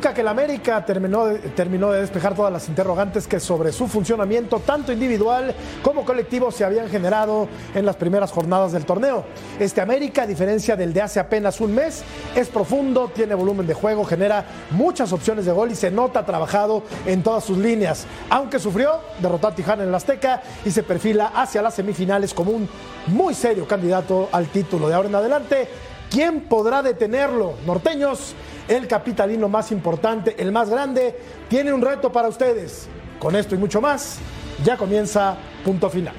Indica que el América terminó de, terminó de despejar todas las interrogantes que sobre su funcionamiento, tanto individual como colectivo, se habían generado en las primeras jornadas del torneo. Este América, a diferencia del de hace apenas un mes, es profundo, tiene volumen de juego, genera muchas opciones de gol y se nota trabajado en todas sus líneas. Aunque sufrió, derrotó a Tijana en el Azteca y se perfila hacia las semifinales como un muy serio candidato al título. De ahora en adelante, ¿quién podrá detenerlo? Norteños el capitalino más importante, el más grande, tiene un reto para ustedes. Con esto y mucho más, ya comienza punto final.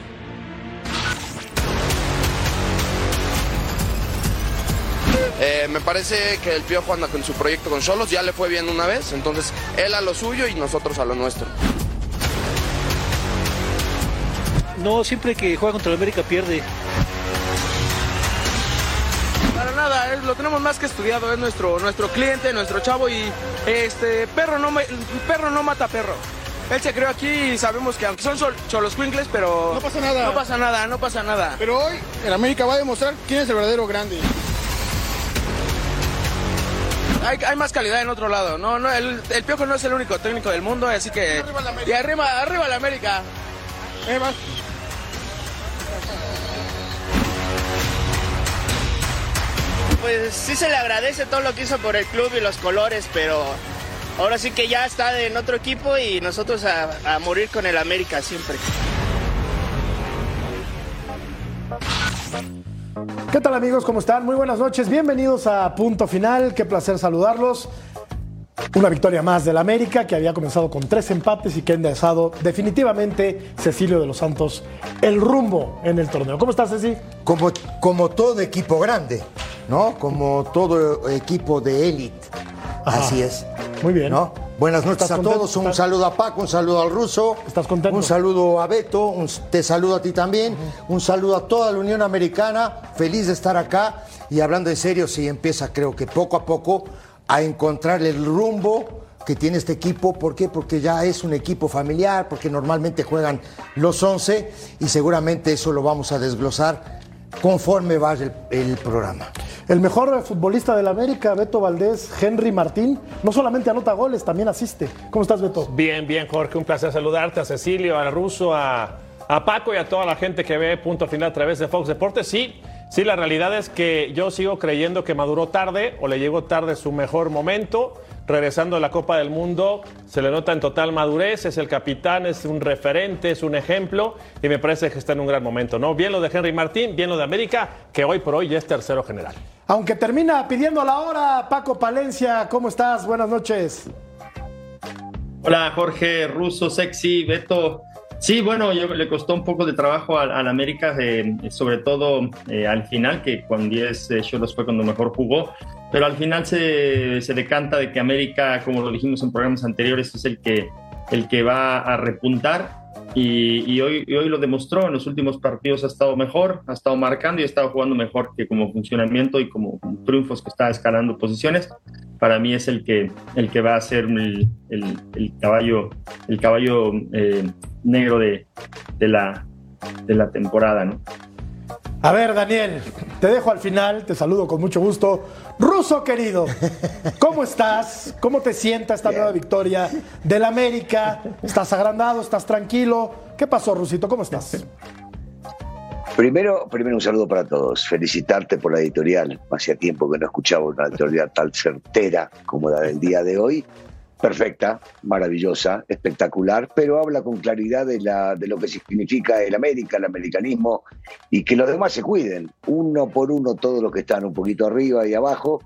Eh, me parece que el Piojo anda con su proyecto con Solos, ya le fue bien una vez, entonces él a lo suyo y nosotros a lo nuestro. No, siempre que juega contra el América pierde. Es- lo tenemos más que estudiado, es nuestro, nuestro cliente, nuestro chavo y este perro no, perro no mata perro. Él se creó aquí y sabemos que aunque son cholos cuincles, pero... No pasa nada. No pasa nada, no pasa nada. Pero hoy el América va a demostrar quién es el verdadero grande. Hay, hay más calidad en otro lado. No, no, el, el Piojo no es el único técnico del mundo, así que... Arriba la América. Y arriba, arriba la América. Eh, Pues sí se le agradece todo lo que hizo por el club y los colores, pero ahora sí que ya está en otro equipo y nosotros a, morir con el América siempre. ¿Qué tal amigos? ¿Cómo están? Muy buenas noches. Bienvenidos a Punto Final. Qué placer saludarlos. Una victoria más del América que había comenzado con tres empates y que ha enderezado definitivamente Cecilio de los Santos el rumbo en el torneo. ¿Cómo estás, Ceci? Como, como todo equipo grande, ¿no? Como todo equipo de élite. Así es. Muy bien. ¿no? Buenas noches ¿Estás a contento? todos. Un ¿Estás- saludo a Paco, un saludo al ruso. ¿Estás contento? Un saludo a Beto, un- te saludo a ti también. Un saludo a toda la Unión Americana. Feliz de estar acá. Y hablando en serio, sí empieza, creo que poco a poco, a encontrar el rumbo que tiene este equipo. ¿Por qué? Porque ya es un equipo familiar, porque normalmente juegan los 11 y seguramente eso lo vamos a desglosar conforme va el, el programa. El mejor futbolista del América, Beto Valdés, Henry Martín, no solamente anota goles, también asiste. ¿Cómo estás, Beto? Bien, bien, Jorge. Un placer saludarte a Cecilio, a Russo, a, a Paco y a toda la gente que ve punto final a través de Fox Deportes. Sí, sí, la realidad es que yo sigo creyendo que maduró tarde o le llegó tarde su mejor momento. Regresando a la Copa del Mundo, se le nota en total madurez, es el capitán, es un referente, es un ejemplo y me parece que está en un gran momento, ¿no? Bien lo de Henry Martín, bien lo de América, que hoy por hoy ya es tercero general. Aunque termina pidiendo la hora, Paco Palencia, ¿cómo estás? Buenas noches. Hola Jorge, Russo, Sexy, Beto. Sí, bueno, yo, le costó un poco de trabajo al, al América, eh, sobre todo eh, al final, que con 10 eh, fue cuando mejor jugó, pero al final se, se decanta de que América, como lo dijimos en programas anteriores, es el que, el que va a repuntar. Y, y hoy, y hoy lo demostró, en los últimos partidos ha estado mejor, ha estado marcando y ha estado jugando mejor que como funcionamiento y como triunfos que está escalando posiciones. Para mí es el que, el que va a ser el, el- el caballo, el caballo eh, negro de, de, la, de la temporada. ¿no? A ver, Daniel, te dejo al final, te saludo con mucho gusto. Ruso querido, ¿cómo estás? ¿Cómo te sienta esta nueva victoria del América? ¿Estás agrandado? ¿Estás tranquilo? ¿Qué pasó, Rusito? ¿Cómo estás? Primero, primero un saludo para todos. Felicitarte por la editorial. Hacía tiempo que no escuchaba una editorial tan certera como la del día de hoy. Perfecta, maravillosa, espectacular, pero habla con claridad de, la, de lo que significa el América, el americanismo, y que los demás se cuiden, uno por uno, todos los que están un poquito arriba y abajo,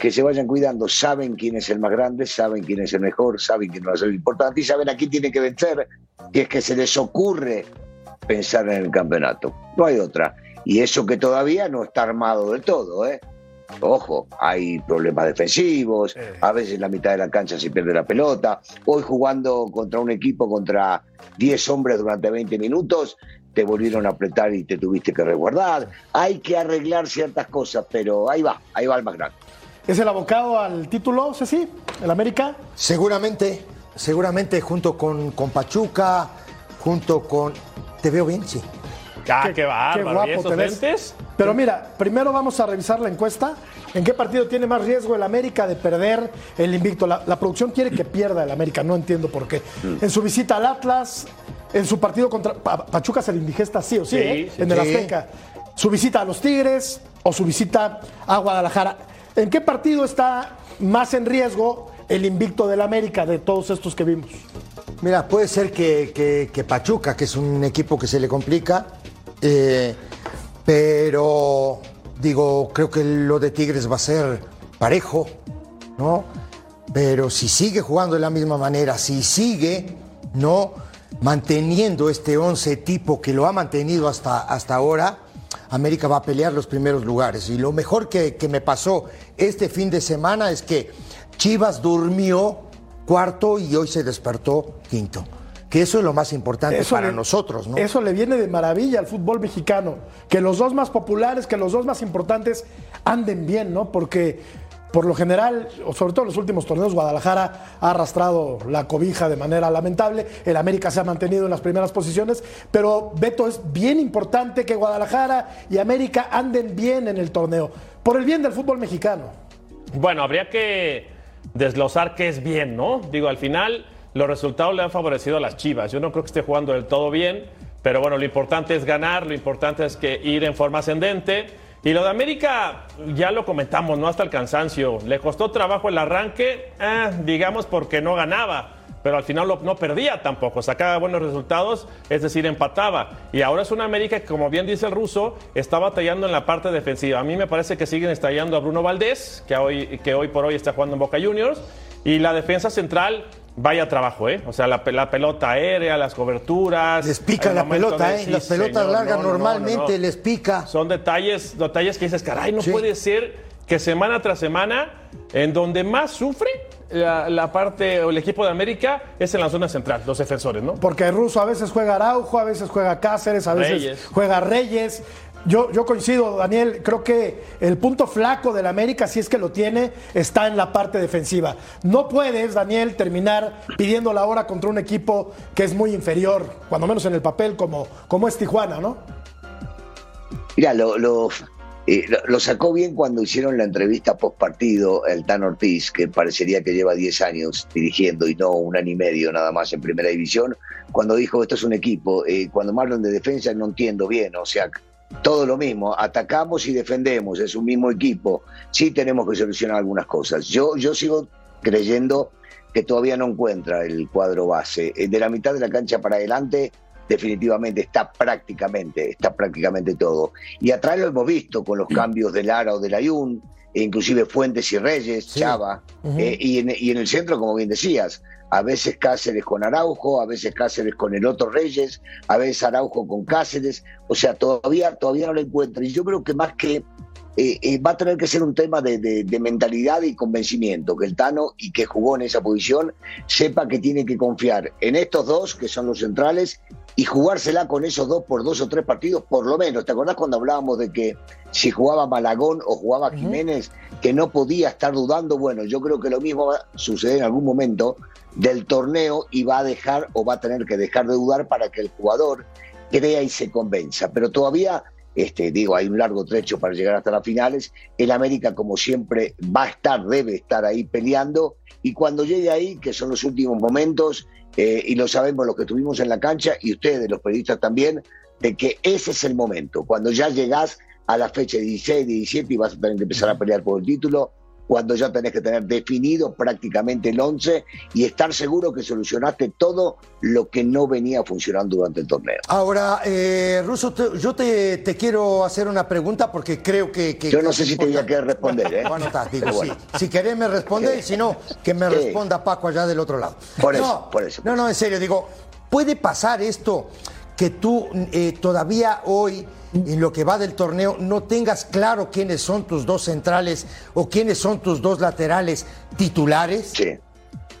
que se vayan cuidando, saben quién es el más grande, saben quién es el mejor, saben quién va a ser importante y saben a quién tiene que vencer, que es que se les ocurre pensar en el campeonato. No hay otra. Y eso que todavía no está armado del todo, ¿eh? Ojo, hay problemas defensivos, a veces la mitad de la cancha se pierde la pelota. Hoy jugando contra un equipo contra 10 hombres durante 20 minutos, te volvieron a apretar y te tuviste que resguardar. Hay que arreglar ciertas cosas, pero ahí va, ahí va el más grande. ¿Es el abocado al título, Ceci, el América? Seguramente, seguramente junto con, con Pachuca, junto con... ¿Te veo bien? Sí. Ah, qué, bárbaro. ¿Y esos lentes? Pero mira, primero vamos a revisar la encuesta. ¿En qué partido tiene más riesgo el América de perder el invicto? La, producción quiere que pierda el América, no entiendo por qué. Mm. En su visita al Atlas, en su partido contra Pa- Pachuca se le indigesta sí o sí, Sí, ¿eh? sí, en el sí. Azteca. Su visita a los Tigres o su visita a Guadalajara. ¿En qué partido está más en riesgo el invicto del América de todos estos que vimos? Mira, puede ser que, que- que Pachuca, que es un equipo que se le complica, eh, pero digo, creo que lo de Tigres va a ser parejo, ¿no? Pero si sigue jugando de la misma manera, si sigue, ¿no? Manteniendo este 11 tipo que lo ha mantenido hasta, hasta ahora, América va a pelear los primeros lugares. Y lo mejor que, que me pasó este fin de semana es que Chivas durmió cuarto y hoy se despertó quinto. Que eso es lo más importante para le- nosotros, ¿no? Eso le viene de maravilla al fútbol mexicano. Que los dos más populares, que los dos más importantes anden bien, ¿no? Porque por lo general, o sobre todo en los últimos torneos, Guadalajara ha arrastrado la cobija de manera lamentable. El América se ha mantenido en las primeras posiciones. Pero, Beto, es bien importante que Guadalajara y América anden bien en el torneo. Por el bien del fútbol mexicano. Bueno, habría que desglosar qué es bien, ¿no? Digo, al final los resultados le han favorecido a las Chivas. Yo no creo que esté jugando del todo bien, pero bueno, lo importante es ganar, lo importante es que ir en forma ascendente. Y lo de América, ya lo comentamos, ¿no? Hasta el cansancio. Le costó trabajo el arranque, eh, digamos, porque no ganaba. Pero al final no perdía tampoco, sacaba buenos resultados, es decir, empataba. Y ahora es una América que, como bien dice el ruso, está batallando en la parte defensiva. A mí me parece que siguen estallando a Bruno Valdés, que hoy por hoy está jugando en Boca Juniors. Y la defensa central, vaya trabajo, ¿eh? O sea, la, pe- la pelota aérea, las coberturas. Les pica la pelota, ¿eh? sí, Las pelotas señor, largas no, no, no, normalmente no. les pica. Son detalles, detalles que dices, caray, no Sí. puede ser que semana tras semana, en donde más sufre la, la parte o el equipo de América es en la zona central, los defensores, ¿no? Porque el ruso a veces juega Araujo, a veces juega Cáceres, a veces Reyes. juega Reyes. Yo, yo coincido, Daniel, creo que el punto flaco del América, si es que lo tiene, está en la parte defensiva. No puedes, Daniel, terminar pidiendo la hora contra un equipo que es muy inferior, cuando menos en el papel, como, como es Tijuana, ¿no? Mira, lo, lo, eh, sacó bien cuando hicieron la entrevista post partido el Tan Ortiz, que parecería que lleva 10 años dirigiendo y no un año y medio nada más en primera división, cuando dijo esto es un equipo. Eh, cuando me hablan de defensa no entiendo bien, o sea, todo lo mismo, atacamos y defendemos, es un mismo equipo. Sí tenemos que solucionar algunas cosas. Yo, yo sigo creyendo que todavía no encuentra el cuadro base. Eh, De la mitad de la cancha para adelante, definitivamente está prácticamente, está prácticamente todo. Y atrás lo hemos visto con los cambios de Lara o de Layún, e inclusive Fuentes y Reyes, Chava, eh, y, en, y en el centro, como bien decías, a veces Cáceres con Araujo, a veces Cáceres con el otro Reyes, a veces Araujo con Cáceres, o sea, todavía, todavía no lo encuentra. Y yo creo que más que eh, eh, va a tener que ser un tema de- de mentalidad y convencimiento, que el Tano y que jugó en esa posición sepa que tiene que confiar en estos dos, que son los centrales, y jugársela con esos dos por dos o tres partidos, por lo menos. ¿Te acordás cuando hablábamos de que si jugaba Malagón o jugaba Jiménez, que no podía estar dudando? Bueno, yo creo que lo mismo va a suceder en algún momento del torneo y va a dejar o va a tener que dejar de dudar para que el jugador crea y se convenza. Pero todavía, este, digo, hay un largo trecho para llegar hasta las finales. El América, como siempre, va a estar, debe estar ahí peleando. Y cuando llegue ahí, que son los últimos momentos, eh, y lo sabemos los que estuvimos en la cancha, y ustedes, los periodistas también, de que ese es el momento. Cuando ya llegás a la fecha 16, 17 y vas a tener que empezar a pelear por el título, cuando ya tenés que tener definido prácticamente el 11 y estar seguro que solucionaste todo lo que no venía funcionando durante el torneo. Ahora, eh, Russo, te- yo te, te quiero hacer una pregunta porque creo que... que- Yo no sé si te voy a querer responder, ¿eh? Bueno, está, digo, Pero sí. bueno. Si querés me responde y si no, que me responda Paco allá del otro lado. Por eso, no, por eso. No, no, en serio, digo, ¿puede pasar esto que tú eh, todavía hoy, en lo que va del torneo, no tengas claro quiénes son tus dos centrales o quiénes son tus dos laterales titulares? Sí.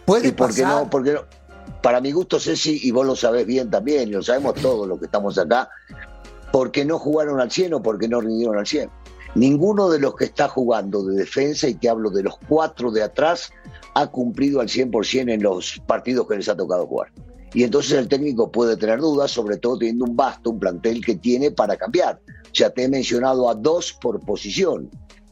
¿Puede ¿Y por qué no? Porque no? Para mi gusto, Ceci, y vos lo sabés bien también, y lo sabemos todos los que estamos acá, porque no jugaron al 100 o porque no rindieron al 100. Ninguno de los que está jugando de defensa, y te hablo de los cuatro de atrás, ha cumplido al 100% en los partidos que les ha tocado jugar. Y entonces el técnico puede tener dudas, sobre todo teniendo un vasto, un plantel que tiene para cambiar. Sea, te he mencionado a dos por posición.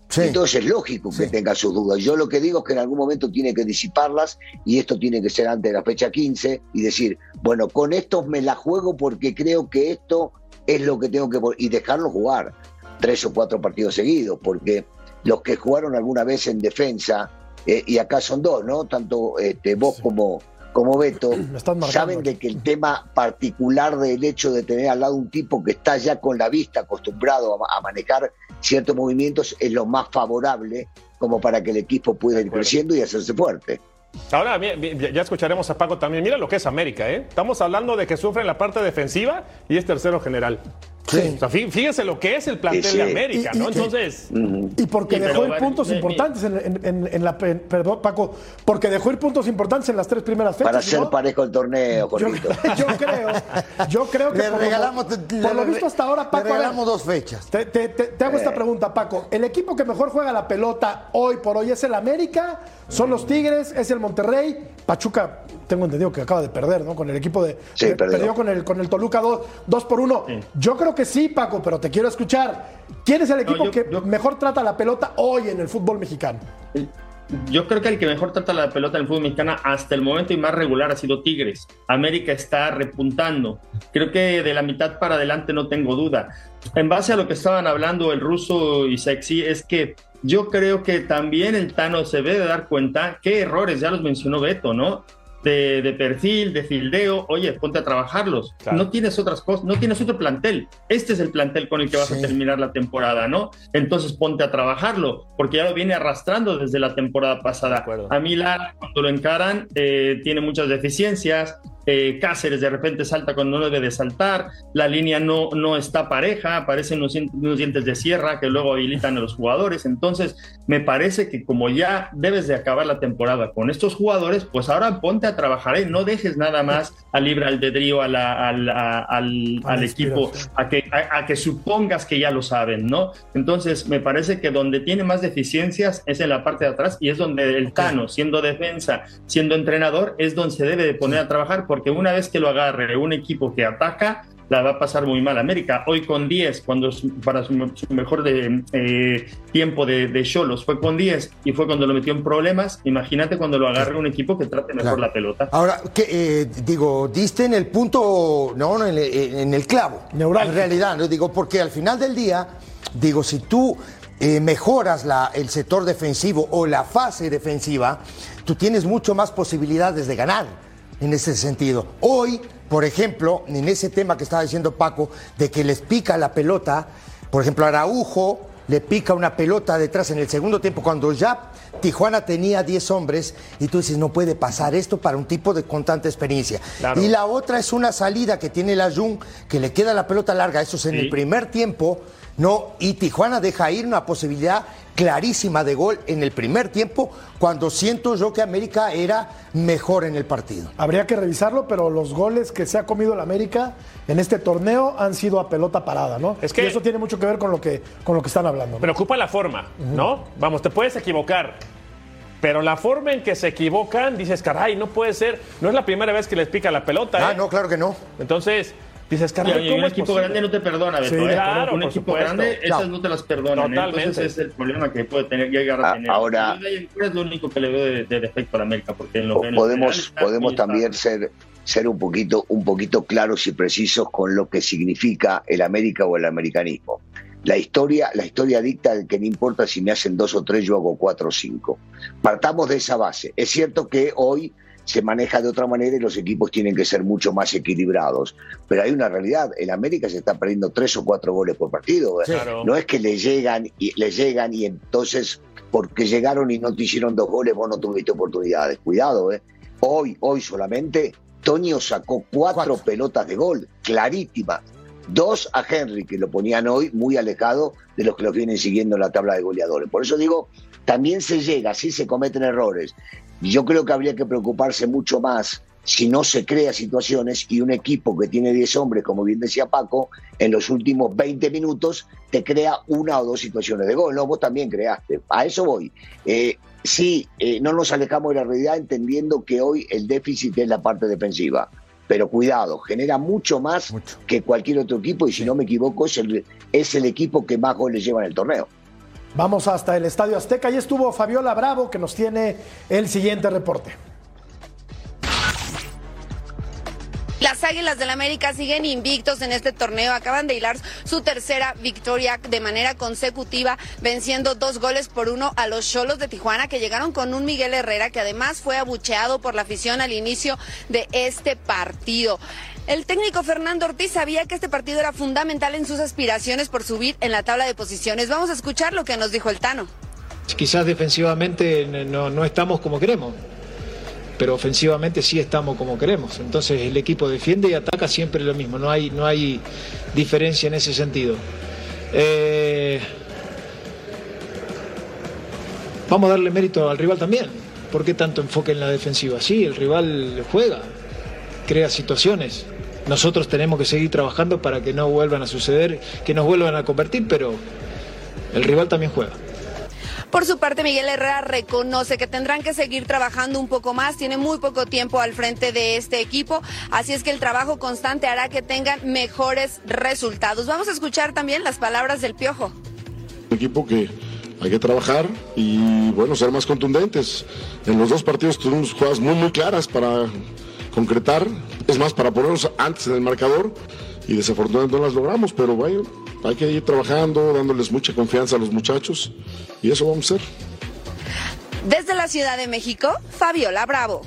Sí. Entonces es lógico que Sí. tenga sus dudas. Yo lo que digo es que en algún momento tiene que disiparlas y esto tiene que ser antes de la fecha 15 y decir, bueno, con estos me la juego porque creo que esto es lo que tengo que... y dejarlo jugar tres o cuatro partidos seguidos, porque los que jugaron alguna vez en defensa, eh, y acá son dos, ¿no? Tanto este, vos como, como Beto, saben de que el tema particular del hecho de tener al lado un tipo que está ya con la vista acostumbrado a, a manejar ciertos movimientos es lo más favorable como para que el equipo pueda ir creciendo y hacerse fuerte. Ahora ya escucharemos a Paco también. Mira lo que es América, ¿eh? Estamos hablando de que sufre en la parte defensiva y es tercero general. Sí. O sea, fí- fíjense lo que es el plantel Sí, sí. de América, Y- ¿no? y- Entonces, Y porque dejó pero, ir puntos eh, eh, importantes en, en- en- en la. perdón, Paco. Porque dejó ir puntos importantes en las tres primeras fechas. Para ser ¿no? parejo el torneo, Yo, Jorgito. yo creo, yo creo que Le por lo- regalamos, por lo, le- visto hasta ahora, le Paco. ver, regalamos dos fechas. te, te- te- te hago esta pregunta, Paco. ¿El equipo que mejor juega la pelota hoy por hoy es el América? ¿Son los Tigres? ¿Es el Monterrey? Pachuca, tengo entendido que acaba de perder, ¿no? Con el equipo de. Sí, de- perdió. perdió con el, con el Toluca 2 por 1. Yo creo que sí, Paco, pero te quiero escuchar. ¿Quién es el equipo yo- que yo- mejor trata la pelota hoy en el fútbol mexicano? Yo creo que el que mejor trata la pelota en el fútbol mexicano hasta el momento y más regular ha sido Tigres. América está repuntando. Creo que de la mitad para adelante no tengo duda. En base a lo que estaban hablando el ruso y sexy, es que yo creo que también el Tano se debe de dar cuenta qué errores, ya los mencionó Beto, ¿no? De, de perfil, de fildeo, oye, ponte a trabajarlos. Claro. No tienes otras cosas, no tienes otro plantel. Este es el plantel con el que vas a terminar la temporada, ¿no? Entonces ponte a trabajarlo, porque ya lo viene arrastrando desde la temporada pasada. A mí Lara, cuando lo encaran, eh, tiene muchas deficiencias. Eh, Cáceres de repente salta cuando no debe de saltar. La línea no, no está pareja. Aparecen unos, dien- unos dientes de sierra que luego habilitan a los jugadores. Entonces, me parece que como ya debes de acabar la temporada con estos jugadores, pues ahora ponte a trabajar. ¿eh? No dejes nada más a libre albedrío a la- al, a- al- A la al equipo a que, a, a que supongas que ya lo saben, ¿no? Entonces, me parece que donde tiene más deficiencias es en la parte de atrás y es donde el Tano, siendo defensa, siendo entrenador, es donde se debe de poner a trabajar porque una vez que lo agarre un equipo que ataca, la va a pasar muy mal América. Hoy con 10, cuando para su, su mejor de, eh, tiempo de, de Cholos fue con 10 y fue cuando lo metió en problemas, imagínate cuando lo agarre un equipo que trate mejor Claro. la pelota. Ahora, que, eh, digo, diste en el punto, no, no, en el, en el clavo. Neurálgico. En realidad, no digo, porque al final del día, digo, si tú eh, mejoras la, el sector defensivo o la fase defensiva, tú tienes mucho más posibilidades de ganar en ese sentido. Hoy, por ejemplo, en ese tema que estaba diciendo Paco, de que les pica la pelota, por ejemplo, Araujo le pica una pelota detrás en el segundo tiempo, cuando ya Tijuana tenía 10 hombres, y tú dices, no puede pasar esto para un tipo de con tanta experiencia. Claro. Y la otra es una salida que tiene la Jun, que le queda la pelota larga, eso es en Sí. el primer tiempo, no, y Tijuana deja ir una posibilidad clarísima de gol en el primer tiempo, cuando siento yo que América era mejor en el partido. Habría que revisarlo, pero los goles que se ha comido el América en este torneo han sido a pelota parada, ¿no? Es que- y eso tiene mucho que ver con lo que, con lo que están hablando. ¿no? preocupa la forma, ¿no? Vamos, te puedes equivocar. Pero la forma en que se equivocan, dices, caray, no puede ser. No es la primera vez que les pica la pelota, Ah, ¿eh? no, claro que no. Entonces, dices, Y caray, un ¿cómo es equipo posible? grande no te perdona, Beto, Sí, ¿eh? claro, un equipo supuesto. grande, No. esas no te las perdonan. ¿eh? Totalmente. Entonces es el problema que puede tener llegar a A- tener. ahora- es lo único que le veo de, de defecto a la América, porque en lo, podemos general podemos también ser ser un poquito un poquito claros y precisos con lo que significa el América o el americanismo. La historia, la historia dicta que no importa si me hacen dos o tres, yo hago cuatro o cinco. Partamos de esa base. Es cierto que hoy se maneja de otra manera y los equipos tienen que ser mucho más equilibrados. Pero hay una realidad, en América se está perdiendo tres o cuatro goles por partido. No es que le llegan y le llegan y entonces porque llegaron y no te hicieron dos goles, vos no tuviste oportunidades. Cuidado, ¿eh? Hoy, hoy solamente, Toño sacó cuatro, pelotas de gol, clarísimas. Dos a Henry, que lo ponían hoy muy alejado de los que los vienen siguiendo en la tabla de goleadores. Por eso digo, también se llega, sí se cometen errores, yo creo que habría que preocuparse mucho más si no se crea situaciones y un equipo que tiene 10 hombres, como bien decía Paco, en los últimos 20 minutos te crea una o dos situaciones de gol. No, vos también creaste. A eso voy. Eh, sí, eh, no nos alejamos de la realidad entendiendo que hoy el déficit es la parte defensiva. Pero cuidado, genera mucho más que cualquier otro equipo y si no me equivoco es el, es el equipo que más goles lleva en el torneo. Vamos hasta el Estadio Azteca y estuvo Fabiola Bravo que nos tiene el siguiente reporte. Las Águilas del América siguen invictos en este torneo. Acaban de hilar su tercera victoria de manera consecutiva, venciendo dos goles por uno a los Cholos de Tijuana, que llegaron con un Miguel Herrera, que además fue abucheado por la afición al inicio de este partido. El técnico Fernando Ortiz sabía que este partido era fundamental en sus aspiraciones por subir en la tabla de posiciones. Vamos a escuchar lo que nos dijo el Tano. Quizás defensivamente no, estamos como queremos, pero ofensivamente sí estamos como queremos. Entonces el equipo defiende y ataca siempre lo mismo, no hay, no hay diferencia en ese sentido. Eh, vamos a darle mérito al rival también. ¿Por qué tanto enfoque en la defensiva? Sí, el rival juega, crea situaciones, nosotros tenemos que seguir trabajando para que no vuelvan a suceder, que nos vuelvan a convertir, pero el rival también juega. Por su parte, Miguel Herrera reconoce que tendrán que seguir trabajando un poco más, tiene muy poco tiempo al frente de este equipo, así es que el trabajo constante hará que tengan mejores resultados. Vamos a escuchar también las palabras del Piojo. Un equipo que hay que trabajar y bueno, ser más contundentes. En los dos partidos tuvimos jugadas muy muy claras para concretar, es más, para ponernos antes en el marcador y desafortunadamente no las logramos, pero bueno, hay que ir trabajando, dándoles mucha confianza a los muchachos y eso vamos a hacer. Desde la Ciudad de México, Fabiola Bravo.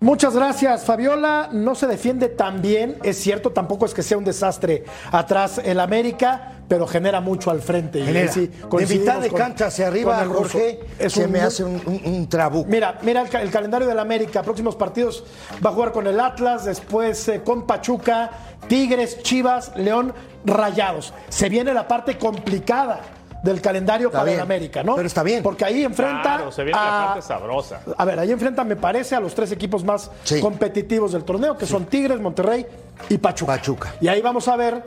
Muchas gracias, Fabiola. No se defiende tan bien, es cierto, tampoco es que sea un desastre atrás el América, pero genera mucho al frente. Genera. de mitad de cancha hacia arriba, Jorge, se me hace un, un, trabuco. Mira, mira el, calendario del América. Próximos partidos va a jugar con el Atlas, después eh, con Pachuca, Tigres, Chivas, León, Rayados. Se viene la parte complicada del calendario para el América, ¿no? Pero está bien. Porque ahí enfrenta. Claro, se viene a, la parte sabrosa. A ver, ahí enfrenta, me parece, a los tres equipos más competitivos del torneo, que son Tigres, Monterrey y Pachuca. Pachuca. Y ahí vamos a ver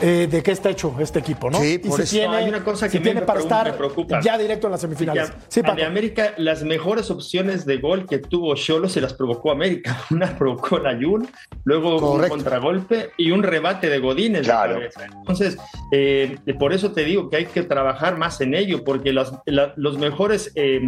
eh, de qué está hecho este equipo, ¿no? Sí, por y si tiene, hay una cosa que tiene para estar ya directo en las semifinales. Sí, a, América, las mejores opciones de gol que tuvo Cholo se las provocó América. Una provocó la Jun, luego un contragolpe y un rebate de Godínez. Claro. Entonces, eh, por eso te digo que hay que trabajar más en ello, porque los, los mejores eh,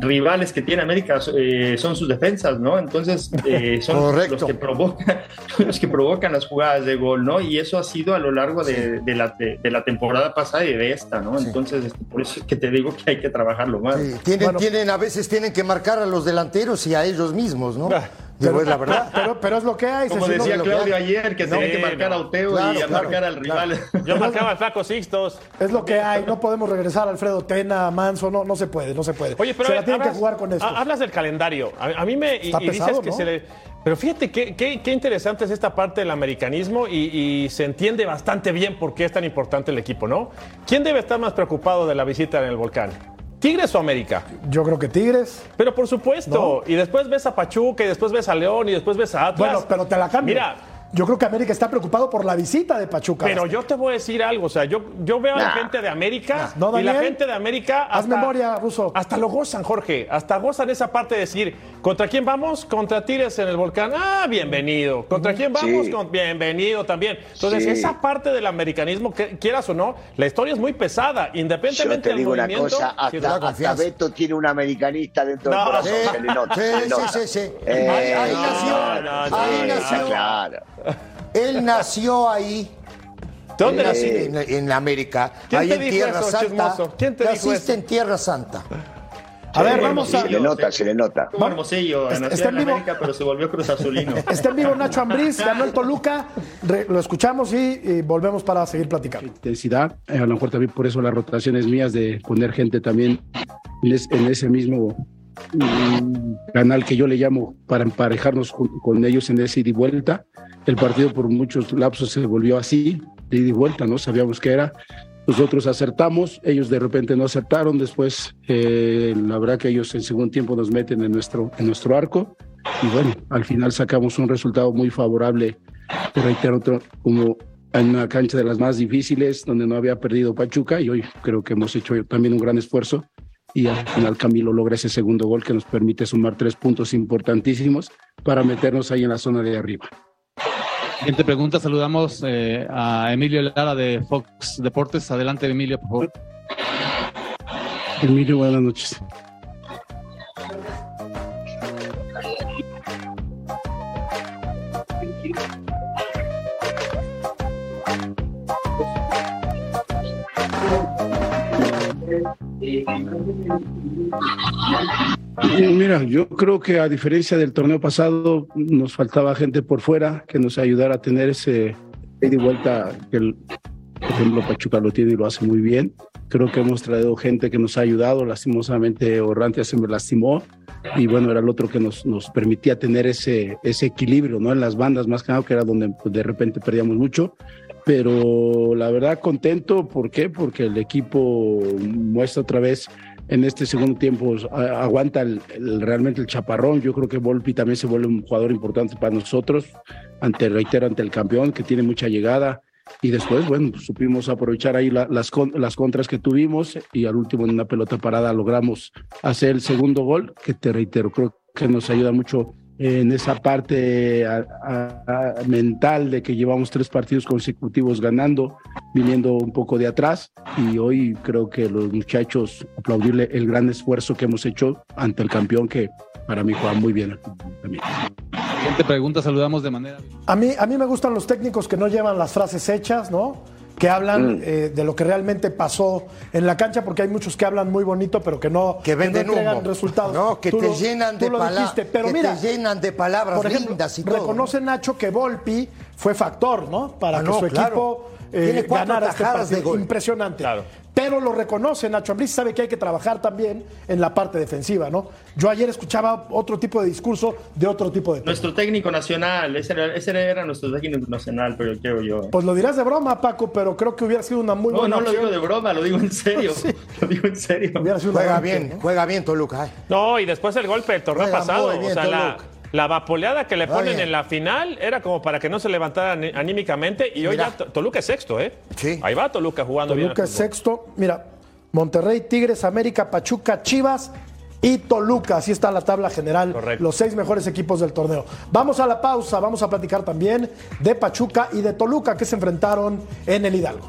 rivales que tiene América son sus defensas, ¿no? Entonces, son los que, provocan, los que provocan las jugadas de gol, ¿no? Y eso ha sido a lo largo de, la, de, la, temporada pasada y de esta, ¿no? Entonces, este, por eso es que te digo que hay que trabajarlo más. Tienen, tienen, a veces tienen que marcar a los delanteros y a ellos mismos, ¿no? Ah, pero es la verdad. Pero, pero, es lo que hay. Como decía Claudio ayer, que tenía que marcar a Uteo y a marcar al rival. Yo marcaba al flaco Sixtos. Es lo que hay. No podemos regresar a Alfredo Tena, Manso. No, no se puede, no se puede. Oye, pero se la tienen que jugar con esto. Hablas del calendario. A, mí me. y, dices que se le pero fíjate qué, qué, interesante es esta parte del americanismo y, se entiende bastante bien por qué es tan importante el equipo, ¿no? ¿Quién debe estar más preocupado de la visita en el volcán? ¿Tigres o América? Yo creo que Tigres. Pero por supuesto. Y después ves a Pachuca, y después ves a León, y después ves a Atlas. Bueno, pero te la cambio. Mira, yo creo que América está preocupado por la visita de Pachuca. Pero yo te voy a decir algo, o sea, yo, yo veo a la gente de América y la gente de América haz memoria, Ruso. Hasta lo gozan, Jorge, hasta gozan esa parte de decir, ¿contra quién vamos? Contra Tigres en el volcán. Ah, bienvenido. ¿Contra quién vamos? bienvenido también. Entonces, esa parte del americanismo, que, quieras o no, la historia es muy pesada, independientemente yo te digo una cosa, hasta, Beto tiene un americanista dentro del corazón. Sí, sí, sí, ahí, nació. ahí nació. Claro. Él nació ahí. ¿Dónde Eh, en, en América, ¿Quién ahí te en dijo Tierra eso, Santa. chismoso? ¿Quién te dijo Naciste eso? en Tierra Santa. A ver, vamos a. Se le nota, se le nota. Como Hermosillo, Está- nació está en en vivo. América, pero se volvió Cruz Azulino. Está en vivo Nacho Ambriz, ganó el Toluca. Re- lo escuchamos y, y volvemos para seguir platicando. intensidad. Eh, a lo mejor también por eso las rotaciones mías de poner gente también en, es- en ese mismo mm, canal que yo le llamo para emparejarnos con, con ellos en ese ida y vuelta. El partido por muchos lapsos se volvió así, de ida y vuelta, ¿no? Sabíamos que era. Nosotros acertamos, ellos de repente no acertaron, después eh, la verdad que ellos en segundo tiempo nos meten en nuestro, en nuestro arco y bueno, al final sacamos un resultado muy favorable, te reitero, otro, como en una cancha de las más difíciles, donde no había perdido Pachuca y hoy creo que hemos hecho también un gran esfuerzo y al final Camilo logra ese segundo gol que nos permite sumar tres puntos importantísimos para meternos ahí en la zona de arriba. Siguiente pregunta, saludamos eh, a Emilio Lara de Fox Deportes. Adelante, Emilio, por favor. Emilio, buenas noches. Mira, yo creo que a diferencia del torneo pasado, nos faltaba gente por fuera que nos ayudara a tener ese ida y vuelta que, el, por ejemplo, Pachuca lo tiene y lo hace muy bien. Creo que hemos traído gente que nos ha ayudado. Lastimosamente, Orrantia se me lastimó y bueno, era el otro que nos, nos permitía tener ese, ese equilibrio ¿no? en las bandas, más que nada, que era donde pues, de repente perdíamos mucho. Pero la verdad, contento. ¿Por qué? Porque el equipo muestra otra vez en este segundo tiempo aguanta el- realmente el chaparrón. Yo creo que Volpi también se vuelve un jugador importante para nosotros, ante, reitero, ante el campeón, que tiene mucha llegada. Y después, bueno, pues, supimos aprovechar ahí la- las, las contras que tuvimos y al último en una pelota parada logramos hacer el segundo gol, que te reitero, creo que nos ayuda mucho en esa parte a- a- a- mental de que llevamos tres partidos consecutivos ganando, viniendo un poco de atrás y hoy creo que los muchachos aplaudirle el gran esfuerzo que hemos hecho ante el campeón que para mí juega muy bien también. Siguiente pregunta, saludamos de manera. A mí, a mí me gustan los técnicos que no llevan las frases hechas, ¿no? Que hablan Mm. eh, de lo que realmente pasó en la cancha, porque hay muchos que hablan muy bonito, pero que no, Que venden no entregan humo. resultados. No, que Tú te lo- llenan tú de lo pala- dijiste, Pero que mira, te llenan de palabras por ejemplo, lindas y todo. reconoce Nacho que Volpi fue factor, ¿no? Para Ah, que no, su claro. equipo eh, Tiene cuatro ganara este tajadas de gol. Impresionante. Pero lo reconoce Nacho Ambriz, sabe que hay que trabajar también en la parte defensiva, ¿no? Yo ayer escuchaba otro tipo de discurso de otro tipo de Nuestro técnico nacional, ese era, ese era nuestro técnico nacional, pero creo yo. Pues lo dirás de broma, Paco, pero creo que hubiera sido una muy No, buena no lo opción. digo de broma, lo digo en serio. Lo digo en serio. Juega bien, juega bien Toluca. ¿eh? No, y después el golpe del torneo Juega pasado. muy bien, o sea, la, Toluca. La vapoleada que le ponen en la final era como para que no se levantara ani- anímicamente. Y hoy Mira. ya To- Toluca es sexto, ¿eh? Ahí va Toluca jugando Toluca bien. es sexto. Mira, Monterrey, Tigres, América, Pachuca, Chivas y Toluca. Así está la tabla general. Los seis mejores equipos del torneo. Vamos a la pausa. Vamos a platicar también de Pachuca y de Toluca que se enfrentaron en el Hidalgo.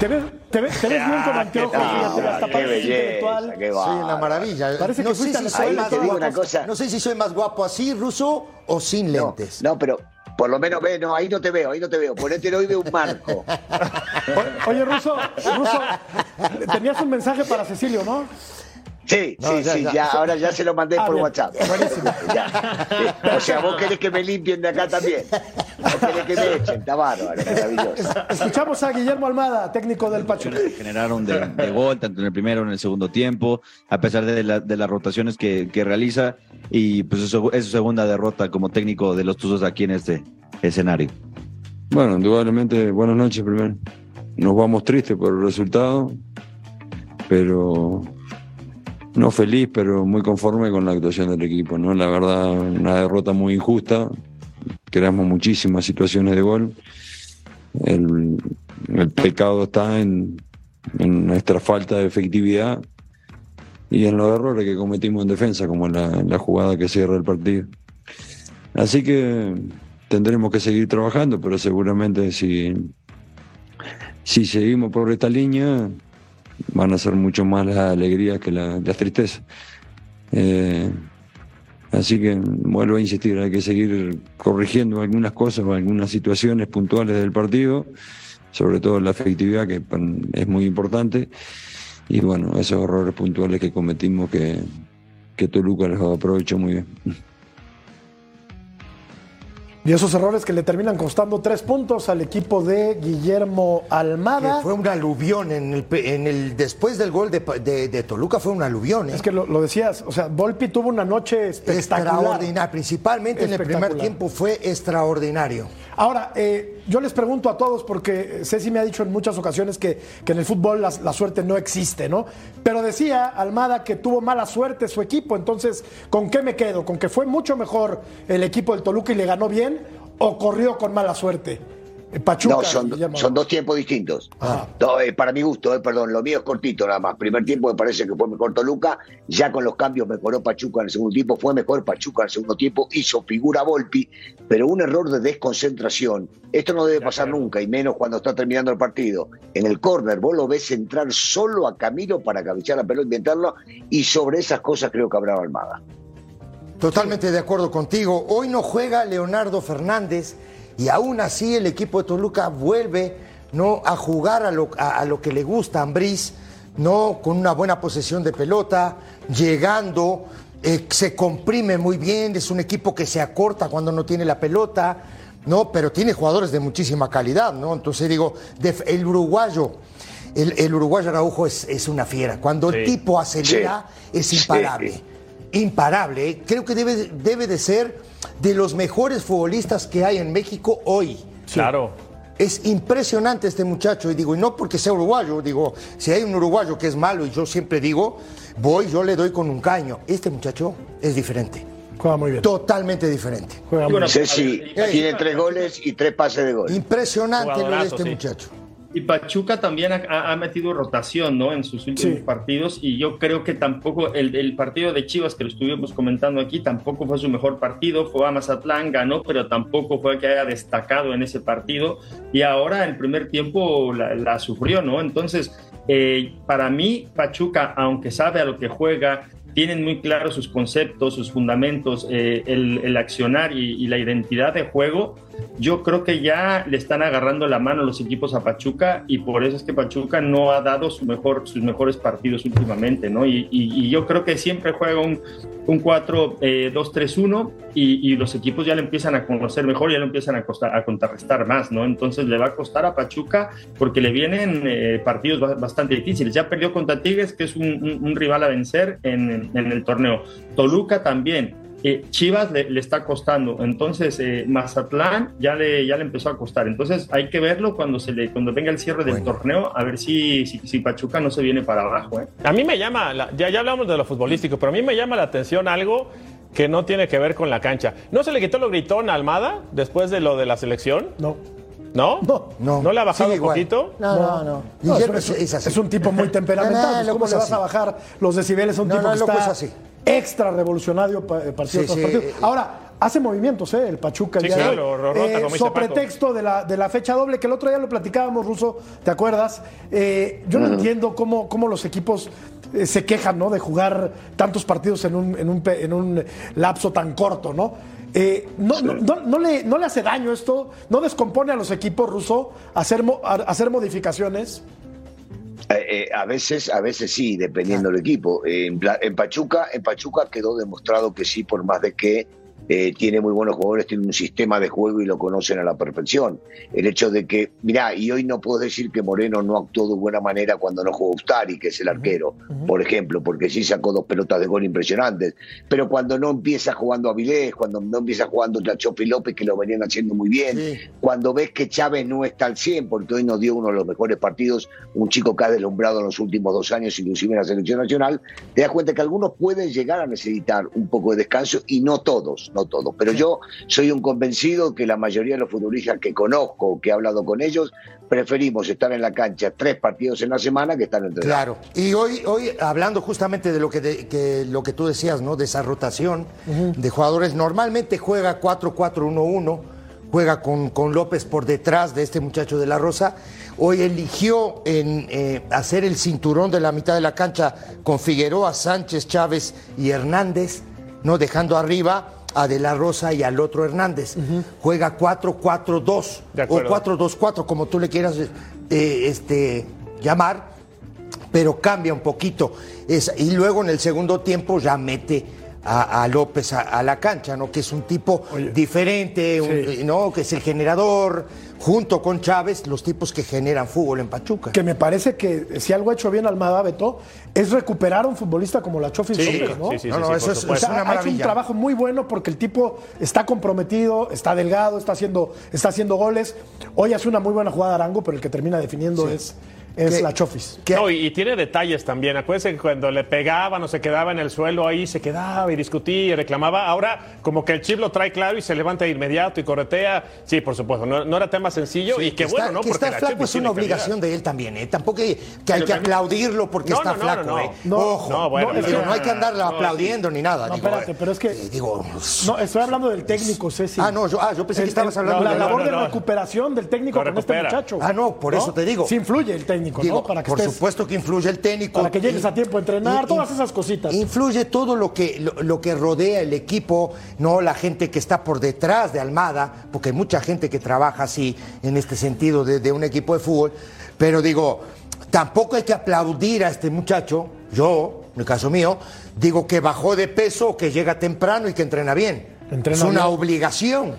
Te ves, te ves- te ves bien con Ah, anteojos, qué fíjate, hasta qué pareces belleza, intelectual. qué Soy una maravilla. Parece que no, fuiste sé si soy más guapo, una cosa. no sé si soy más guapo así, ruso, o sin lentes. No, pero por lo menos ve, no, ahí no te veo, ahí no te veo. Ponete hoy de un marco. Oye, Ruso, Ruso, tenías un mensaje para Cecilio, ¿no? Sí, No, sí, ya, sí, ya. ya, ahora ya se lo mandé Ah, por bien. WhatsApp. Buenísimo. Ya. O sea, vos querés que me limpien de acá también. Vos querés que me echen, está bárbaro, maravilloso. Escuchamos a Guillermo Almada, técnico del Pachuca. generaron de, de gol, tanto en el primero como en el segundo tiempo, a pesar de, la- de las rotaciones que, que realiza, y pues eso es su segunda derrota como técnico de los Tuzos aquí en este escenario. Bueno, indudablemente, buenas noches primero. Nos vamos tristes por el resultado, pero no feliz, pero muy conforme con la actuación del equipo. ¿no? La verdad, una derrota muy injusta. Creamos muchísimas situaciones de gol. El, pecado está en, en nuestra falta de efectividad y en los errores que cometimos en defensa, como la, la jugada que cierra el partido. Así que tendremos que seguir trabajando, pero seguramente si, si seguimos por esta línea, van a ser mucho más las alegrías que la- las tristezas. Eh, así que vuelvo a insistir, hay que seguir corrigiendo algunas cosas o algunas situaciones puntuales del partido, sobre todo la efectividad, que es muy importante, y bueno, esos errores puntuales que cometimos que, que Toluca los aprovechó muy bien. Y esos errores que le terminan costando tres puntos al equipo de Guillermo Almada. Que fue un aluvión en el, en el después del gol de, de- de Toluca fue un aluvión. ¿eh? Es que lo, lo decías, o sea, Volpi tuvo una noche espectacular. extraordinario, principalmente en el primer tiempo fue extraordinario. Ahora, eh, yo les pregunto a todos, porque Ceci me ha dicho en muchas ocasiones que, que en el fútbol la, la suerte no existe, ¿no? Pero decía Almada que tuvo mala suerte su equipo, entonces, ¿con qué me quedo? ¿Con que fue mucho mejor el equipo del Toluca y le ganó bien? ¿O corrió con mala suerte? Eh, Pachuca. No, son, son dos tiempos distintos. No, eh, para mi gusto, eh, perdón, lo mío es cortito nada más. Primer tiempo me parece que fue mejor Toluca, ya con los cambios mejoró Pachuca en el segundo tiempo, fue mejor Pachuca en el segundo tiempo, hizo figura Volpi, pero un error de desconcentración. Esto no debe pasar nunca, y menos cuando está terminando el partido. En el córner vos lo ves entrar solo a Camilo para cabecear la pelota, inventarlo, y sobre esas cosas creo que habrá Almada. Totalmente de acuerdo contigo. Hoy no juega Leonardo Fernández y aún así el equipo de Toluca vuelve no a jugar a lo, a, a lo que le gusta a Ambriz, no con una buena posesión de pelota, llegando, eh, se comprime muy bien, es un equipo que se acorta cuando no tiene la pelota, no, pero tiene jugadores de muchísima calidad, ¿no? Entonces digo, el uruguayo, el, el uruguayo Araujo es, es una fiera. Cuando el tipo acelera, es Sí. Imparable. ¿eh? Creo que debe, debe de ser de los mejores futbolistas que hay en México hoy. Claro. Es impresionante este muchacho y digo, y no porque sea uruguayo, digo, si hay un uruguayo que es malo y yo siempre digo, voy, yo le doy con un caño. Este muchacho es diferente. Juega muy bien. Totalmente diferente. Ceci tiene tres goles y tres pases de gol. Impresionante lo de este sí. muchacho. Y Pachuca también ha, metido rotación ¿no? en sus últimos partidos y yo creo que tampoco el, el partido de Chivas que lo estuvimos comentando aquí tampoco fue su mejor partido, fue a Mazatlán, ganó, pero tampoco fue que haya destacado en ese partido y ahora el primer tiempo la, la sufrió, ¿no? Entonces, eh, para mí Pachuca, aunque sabe a lo que juega, tienen muy claros sus conceptos, sus fundamentos, eh, el, el accionar y, y la identidad de juego, yo creo que ya le están agarrando la mano los equipos a Pachuca y por eso es que Pachuca no ha dado su mejor, sus mejores partidos últimamente, ¿no? Y, yo creo que siempre juega un, un 4-2-3-1 y, y los equipos ya le empiezan a conocer mejor, ya le empiezan a, costar, contrarrestar más, ¿no? Entonces le va a costar a Pachuca porque le vienen eh, partidos ba- bastante difíciles. Ya perdió contra Tigres, que es un, rival a vencer en, en el torneo. Toluca también. Eh, Chivas le, le está costando, entonces eh, Mazatlán ya le, ya le empezó a costar, entonces hay que verlo cuando se le cuando venga el cierre del torneo, a ver si, si, si Pachuca no se viene para abajo. ¿eh? A mí me llama, la- ya, ya hablamos de lo futbolístico, pero a mí me llama la atención algo que no tiene que ver con la cancha. ¿No se le quitó lo gritón a Almada después de lo de la selección? No. ¿No? No. No. ¿No le ha bajado un poquito? No, no, no. Es, es- es así. es un tipo muy temperamental. No, no, pues, ¿Cómo le vas así. a bajar los decibeles a un No, tipo no, que loco está es así. Extra revolucionario eh, partido Sí, tras sí, partido? eh, Ahora, hace movimientos, ¿eh? El Pachuca. el Sí, día de claro, hoy. lo rota, como dice so Paco. pretexto de la, de la fecha doble, que el otro día lo platicábamos, Ruso, ¿te acuerdas? Eh, yo no entiendo cómo, cómo los equipos eh, se quejan, ¿no? De jugar tantos partidos en un, en un, en un lapso tan corto, ¿no? Eh, no, no, no- no le, ¿No le hace daño esto? ¿No descompone a los equipos ruso hacer, mo- a- hacer modificaciones? Eh, eh, a veces, a veces sí, dependiendo del equipo. Eh, en Pachuca, en Pachuca quedó demostrado que sí, por más de que eh, tiene muy buenos jugadores, tiene un sistema de juego y lo conocen a la perfección. El hecho de que, mirá, y hoy no puedo decir que Moreno no actuó de buena manera cuando no jugó Ustari, que es el arquero, por ejemplo, porque sí sacó dos pelotas de gol impresionantes, pero cuando no empieza jugando Avilés, cuando no empieza jugando Chachopi López, que lo venían haciendo muy bien, cuando ves que Chávez no está al 100, porque hoy nos dio uno de los mejores partidos, un chico que ha deslumbrado en los últimos dos años, inclusive en la selección nacional, te das cuenta que algunos pueden llegar a necesitar un poco de descanso y no todos, no todos. Pero yo soy un convencido que la mayoría de los futbolistas que conozco, que he hablado con ellos, preferimos estar en la cancha tres partidos en la semana que estar entrenando. Claro, y hoy, hoy hablando justamente de lo que, de- que lo que tú decías, ¿no? De esa rotación de jugadores, normalmente juega 4-4-1-1, juega con, con López por detrás de este muchacho de la Rosa. Hoy eligió en, eh, hacer el cinturón de la mitad de la cancha con Figueroa, Sánchez, Chávez y Hernández, ¿no? Dejando arriba a De la Rosa y al otro Hernández. Juega 4-4-2 o acuerdo. 4-2-4, como tú le quieras eh, este, llamar pero cambia un poquito. Es- y luego en el segundo tiempo ya mete a, a López a, a la cancha, ¿no? Que es un tipo diferente, un- ¿no? Que es el generador, junto con Chávez, los tipos que generan fútbol en Pachuca. Que me parece que si algo ha hecho bien Almada, Beto, es recuperar a un futbolista como la Chofis Sí, ¿no? sí, sí, No, sí, no, sí, eso es-. O sea, es una Ha hecho un trabajo muy bueno porque el tipo está comprometido, está delgado, está haciendo, está haciendo goles. Hoy hace una muy buena jugada Arango, pero el que termina definiendo Sí. es, es ¿Qué? la Chofis. No, y, y tiene detalles también. Acuérdense que cuando le pegaban o se quedaba en el suelo ahí, se quedaba y discutía y reclamaba. Ahora, como que el chip lo trae claro y se levanta de inmediato y corretea. Sí, por supuesto, no, no era tema sencillo y qué que bueno, está, ¿no? que Porque estar la flaco es una calidad. obligación de él también, ¿eh? Tampoco que, que hay Pero que también- aplaudirlo porque No, está no, no, flaco, no, ¿eh? no. Ojo, No, bueno, Digo, pero- no hay que andarlo no, aplaudiendo ni nada. No, digo, espérate, pero es que. digo, no, estoy hablando del técnico, Ceci. Ah, no, yo- ah, yo pensé que El- estabas el- hablando La de- labor no, de no, no. recuperación del técnico con este muchacho. Ah, no, por eso te digo. Sí influye el técnico, Digo, ¿no? Para que por estés- supuesto que influye el técnico. Para que llegues a tiempo a entrenar, y- todas esas cositas. Influye todo lo que, lo, lo que rodea el equipo, no la gente que está por detrás de Almada, porque hay mucha gente que trabaja así en este sentido de, de un equipo de fútbol. Pero digo, tampoco hay que aplaudir a este muchacho, yo, en el caso mío, digo que bajó de peso, que llega temprano y que entrena bien. Entrena es una bien. obligación.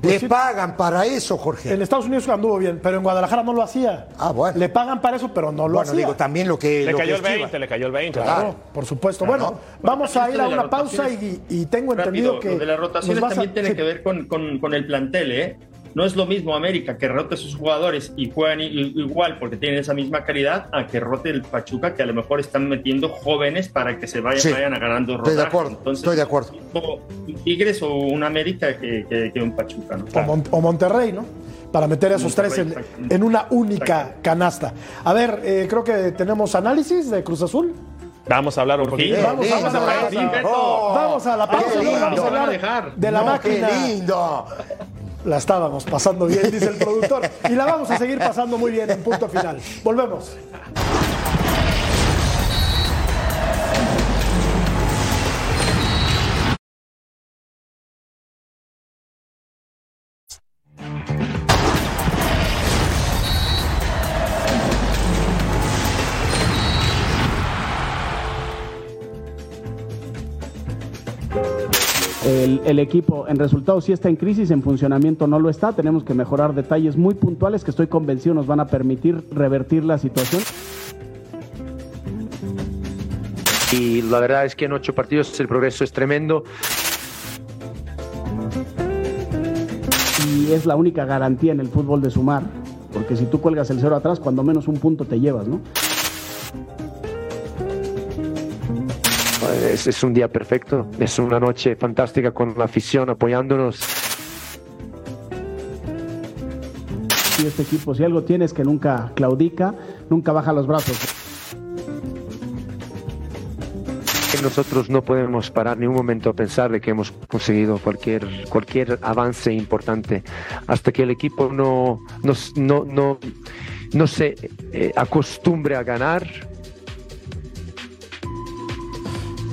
Pues Le sí. pagan para eso, Jorge. En Estados Unidos anduvo bien, pero en Guadalajara no lo hacía. Ah, bueno. Le pagan para eso, pero no lo Bueno, hacía. digo, también lo que. Le lo cayó que el esquiva. 20, le cayó el 20. Claro, por supuesto. Bueno, vamos a ir a una pausa y, y tengo entendido Rápido, que. lo de las rotaciones a- también tiene sí. que ver con, con- con el plantel, ¿eh? No es lo mismo América que rote sus jugadores y juegan igual porque tienen esa misma calidad a que rote el Pachuca que a lo mejor están metiendo jóvenes para que se vayan, Sí, vayan ganando Estoy de rodaje. acuerdo, Entonces, estoy de acuerdo. o un Tigres o un América que, que- que un Pachuca, ¿no? O, Mon- o Monterrey, ¿no? Para meter a esos Monterrey, tres en, una única canasta. A ver, eh, creo que tenemos análisis de Cruz Azul. Vamos a hablar un poquito. Vamos, a, vamos a la pausa. Oh, Vamos a la a hablar a de la No, máquina. Qué lindo. La estábamos pasando bien, dice el productor. Y la vamos a seguir pasando muy bien en punto final. Volvemos. El, el equipo en resultados sí está en crisis, en funcionamiento no lo está. Tenemos que mejorar detalles muy puntuales que estoy convencido nos van a permitir revertir la situación. Y la verdad es que en ocho partidos el progreso es tremendo. Y es la única garantía en el fútbol de sumar, porque si tú cuelgas el cero atrás, cuando menos un punto te llevas, ¿no? Es, es un día perfecto, es una noche fantástica con la afición apoyándonos. Y este equipo, si algo tiene es que nunca claudica, nunca baja los brazos. Nosotros no podemos parar ni un momento a pensar de que hemos conseguido cualquier, cualquier avance importante hasta que el equipo no, no, no, no, no se eh, acostumbre a ganar.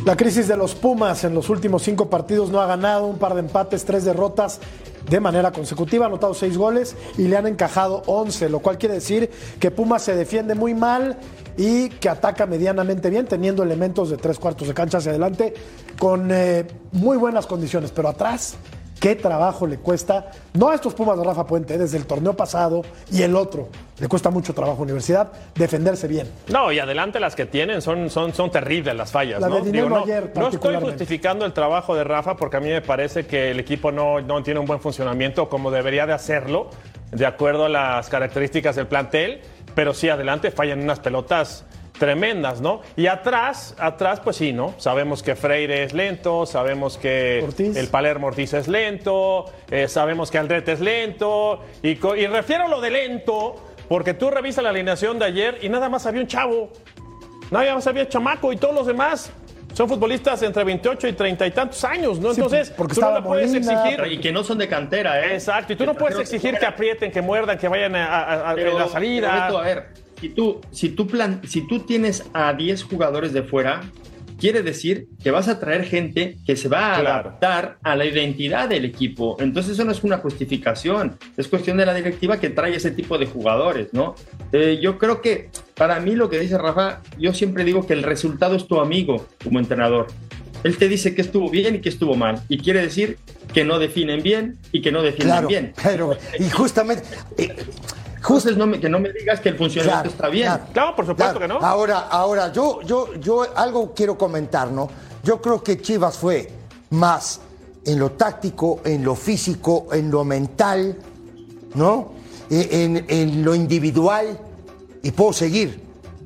La crisis de los Pumas en los últimos cinco partidos no ha ganado, un par de empates, tres derrotas. de manera consecutiva, ha anotado seis goles y le han encajado 11, lo cual quiere decir que Pumas se defiende muy mal y que ataca medianamente bien, teniendo elementos de tres cuartos de cancha hacia adelante, con eh, muy buenas condiciones, pero atrás qué trabajo le cuesta, no a estos Pumas de Rafa Puente, desde el torneo pasado y el otro, le cuesta mucho trabajo a Universidad defenderse bien. No, y adelante las que tienen son, son, son terribles las fallas. La ¿no? de no, ayer, no estoy justificando el trabajo de Rafa porque a mí me parece que el equipo no, no tiene un buen funcionamiento como debería de hacerlo, de acuerdo a las características del plantel, pero sí adelante fallan unas pelotas tremendas, ¿no? Y atrás, atrás, pues sí, ¿no? Sabemos que Freire es lento, sabemos que el Palermo Ortiz es lento, eh, sabemos que Aldrete es lento, y, refiero a lo de lento, porque tú revisas la alineación de ayer y nada más había un chavo, nada más había chamaco y todos los demás son futbolistas entre 28 y 30 y tantos años, ¿no? Sí, Entonces, porque tú no le puedes Molina, exigir... Y que no son de cantera, ¿eh? Exacto, y tú no puedes exigir que aprieten, que muerdan, que vayan a, a- a- Pero- en la salida. pero a ver, si tú, si, tú plan, si tú tienes a 10 jugadores de fuera, quiere decir que vas a traer gente que se va a Claro. adaptar a la identidad del equipo. Entonces eso no es una justificación, es cuestión de la directiva que trae ese tipo de jugadores, ¿no? Eh, yo creo que para mí lo que dice Rafa, yo siempre digo que el resultado es tu amigo como entrenador. Él te dice que estuvo bien y que estuvo mal. Y quiere decir que no definen bien y que no defienden Claro, bien. pero, y justamente. Entonces no me, que no me digas que el funcionamiento está bien. Claro, por supuesto que no. Ahora, ahora, yo, yo, yo algo quiero comentar, ¿no? Yo creo que Chivas fue más en lo táctico, en lo físico, en lo mental, ¿no? E- En, en lo individual, y puedo seguir,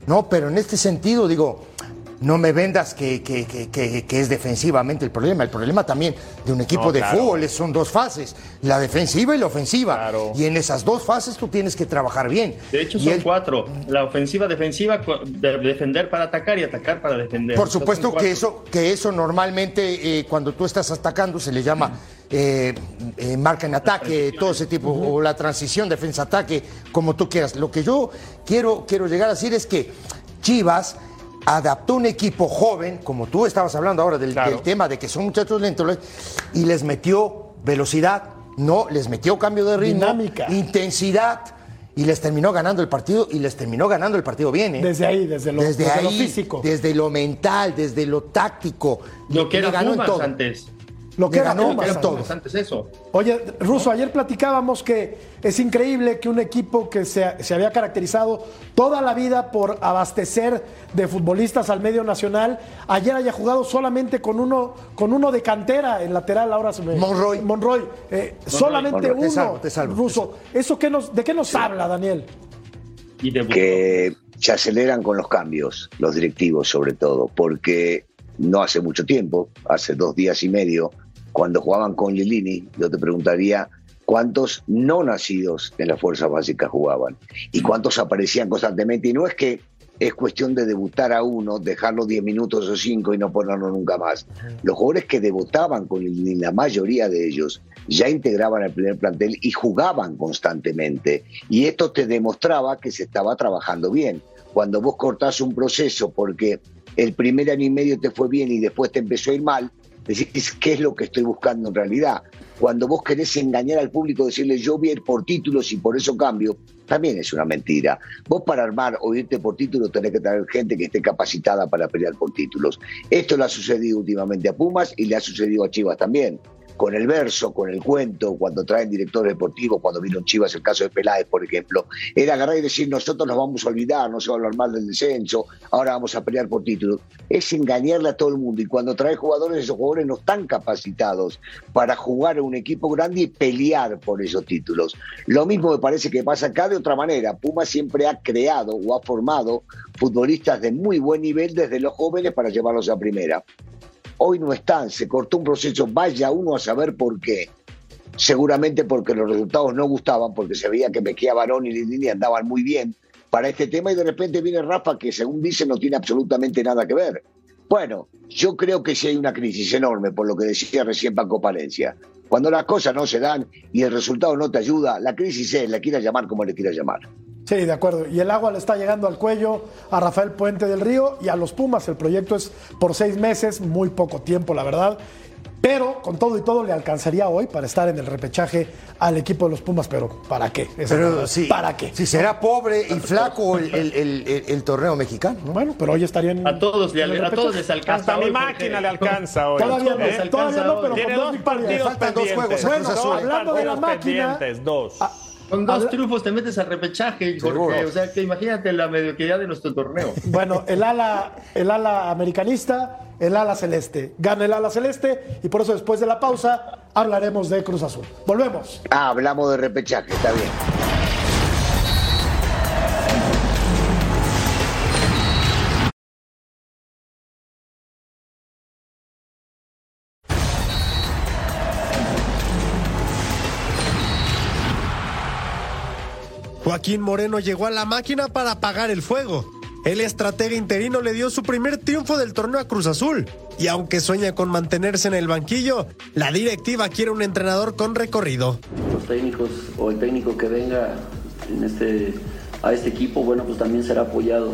¿no? Pero en este sentido, digo, no me vendas que, que- que- que- que es defensivamente el problema. El problema también de un equipo No, de claro. fútbol es- son dos fases, la defensiva y la ofensiva. Y en esas dos fases tú tienes que trabajar bien. De hecho, Y son el- cuatro. La ofensiva, defensiva, de- defender para atacar y atacar para defender. Por supuesto que eso, que eso normalmente eh, cuando tú estás atacando se le llama eh, eh, marca en ataque, todo ese tipo, o la transición defensa-ataque, como tú quieras. Lo que yo quiero, quiero llegar a decir es que Chivas adaptó un equipo joven, como tú estabas hablando ahora del, del tema de que son muchachos lentos, y les metió velocidad, no, les metió cambio de ritmo, Dinámica. intensidad. Y les terminó ganando el partido y les terminó ganando el partido bien. ¿eh? Desde ahí, desde lo- desde, desde lo físico. desde lo mental, desde lo táctico. Lo que Le era ganó en Pumas todo. antes. Lo que era ganó todo. Antes eso. Oye, Russo, ayer platicábamos que es increíble que un equipo que se, se había caracterizado toda la vida por abastecer de futbolistas al medio nacional, ayer haya jugado solamente con uno, con uno de cantera, el lateral ahora se me... Monroy. Monroy. eh, solamente Monroy. Te uno, salvo, te salvo, Russo. ¿Eso qué nos, ¿De qué nos habla, Daniel? que se aceleran con los cambios, los directivos sobre todo, porque no hace mucho tiempo, hace dos días y medio, cuando jugaban con Lilini, yo te preguntaría cuántos no nacidos en las fuerzas básicas jugaban y cuántos aparecían constantemente. Y no es que es cuestión de debutar a uno, dejarlo 10 minutos o 5 y no ponerlo nunca más. Los jugadores que debutaban con Lilini, la mayoría de ellos, ya integraban el primer plantel y jugaban constantemente. Y esto te demostraba que se estaba trabajando bien. Cuando vos cortás un proceso porque el primer año y medio te fue bien y después te empezó a ir mal, decís, ¿qué es lo que estoy buscando en realidad? Cuando vos querés engañar al público, decirle yo voy a ir por títulos y por eso cambio, también es una mentira. Vos para armar o irte por títulos tenés que tener gente que esté capacitada para pelear por títulos. Esto le ha sucedido últimamente a Pumas y le ha sucedido a Chivas también. Con el verso, con el cuento, cuando traen directores deportivos, cuando vino Chivas, el caso de Peláez, por ejemplo, era agarrar y decir nosotros nos vamos a olvidar, no se va a hablar mal del descenso, ahora vamos a pelear por títulos. Es engañarle a todo el mundo y cuando trae jugadores, esos jugadores no están capacitados para jugar en un equipo grande y pelear por esos títulos. Lo mismo me parece que pasa acá de otra manera. Puma siempre ha creado o ha formado futbolistas de muy buen nivel desde los jóvenes para llevarlos a primera. Hoy no están, se cortó un proceso, vaya uno a saber por qué. Seguramente porque los resultados no gustaban, porque se veía que Mejía Barón y Lindini andaban muy bien para este tema y de repente viene Rafa que según dice no tiene absolutamente nada que ver. Bueno, yo creo que sí hay una crisis enorme, por lo que decía recién Paco Palencia. Cuando las cosas no se dan y el resultado no te ayuda, la crisis es, la quieras llamar como le quieras llamar. Sí, de acuerdo. Y el agua le está llegando al cuello a Rafael Puente del Río y a los Pumas. El proyecto es por seis meses, muy poco tiempo, la verdad. Pero con todo y todo le alcanzaría hoy para estar en el repechaje al equipo de los Pumas. Pero ¿para qué? Pero sí, ¿Para qué? Si será pobre y flaco el, el- el- el- el torneo mexicano. ¿no? Bueno, pero hoy estarían. A todos, le- en el a todos les alcanza. Hasta mi máquina le alcanza hoy. Todavía no, ¿Eh? todavía no, pero Tiene con dos dos partidos Faltan dos juegos Bueno, hablando de la máquina- pendientes, dos. Con dos Habla- triunfos te metes al repechaje, Jorge. O sea, que imagínate la mediocridad de nuestro torneo. Bueno, el ala, el ala americanista, el ala celeste. Gana el ala celeste y por eso después de la pausa hablaremos de Cruz Azul. Volvemos. Ah, hablamos de repechaje, está bien. Joaquín Moreno llegó a la máquina para apagar el fuego. El estratega interino le dio su primer triunfo del torneo a Cruz Azul. Y aunque sueña con mantenerse en el banquillo, la directiva quiere un entrenador con recorrido. los técnicos o el técnico que venga en este, a este equipo, bueno, pues también será apoyado.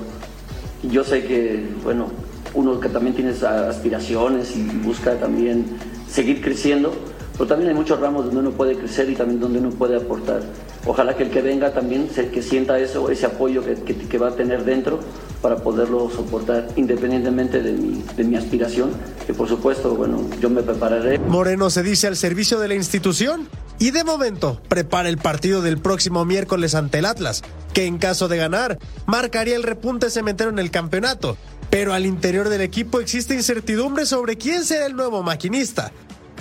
Yo sé que, bueno, uno que también tiene aspiraciones y busca también seguir creciendo, pero también hay muchos ramos donde uno puede crecer y también donde uno puede aportar. Ojalá que el que venga también se, que sienta eso, ese apoyo que, va a tener dentro para poderlo soportar independientemente de mi, de mi aspiración, que por supuesto, bueno, yo me prepararé. Moreno se dice al servicio de la institución y de momento prepara el partido del próximo miércoles ante el Atlas, que en caso de ganar marcaría el repunte cementero en el campeonato. Pero al interior del equipo existe incertidumbre sobre quién será el nuevo maquinista.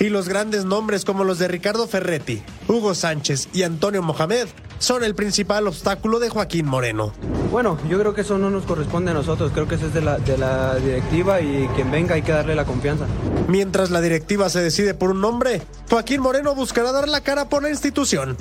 Y los grandes nombres como los de Ricardo Ferretti, Hugo Sánchez y Antonio Mohamed son el principal obstáculo de Joaquín Moreno. Bueno, yo creo que eso no nos corresponde a nosotros, creo que eso es de la, de la directiva y quien venga hay que darle la confianza. Mientras la directiva se decide por un nombre, Joaquín Moreno buscará dar la cara por la institución.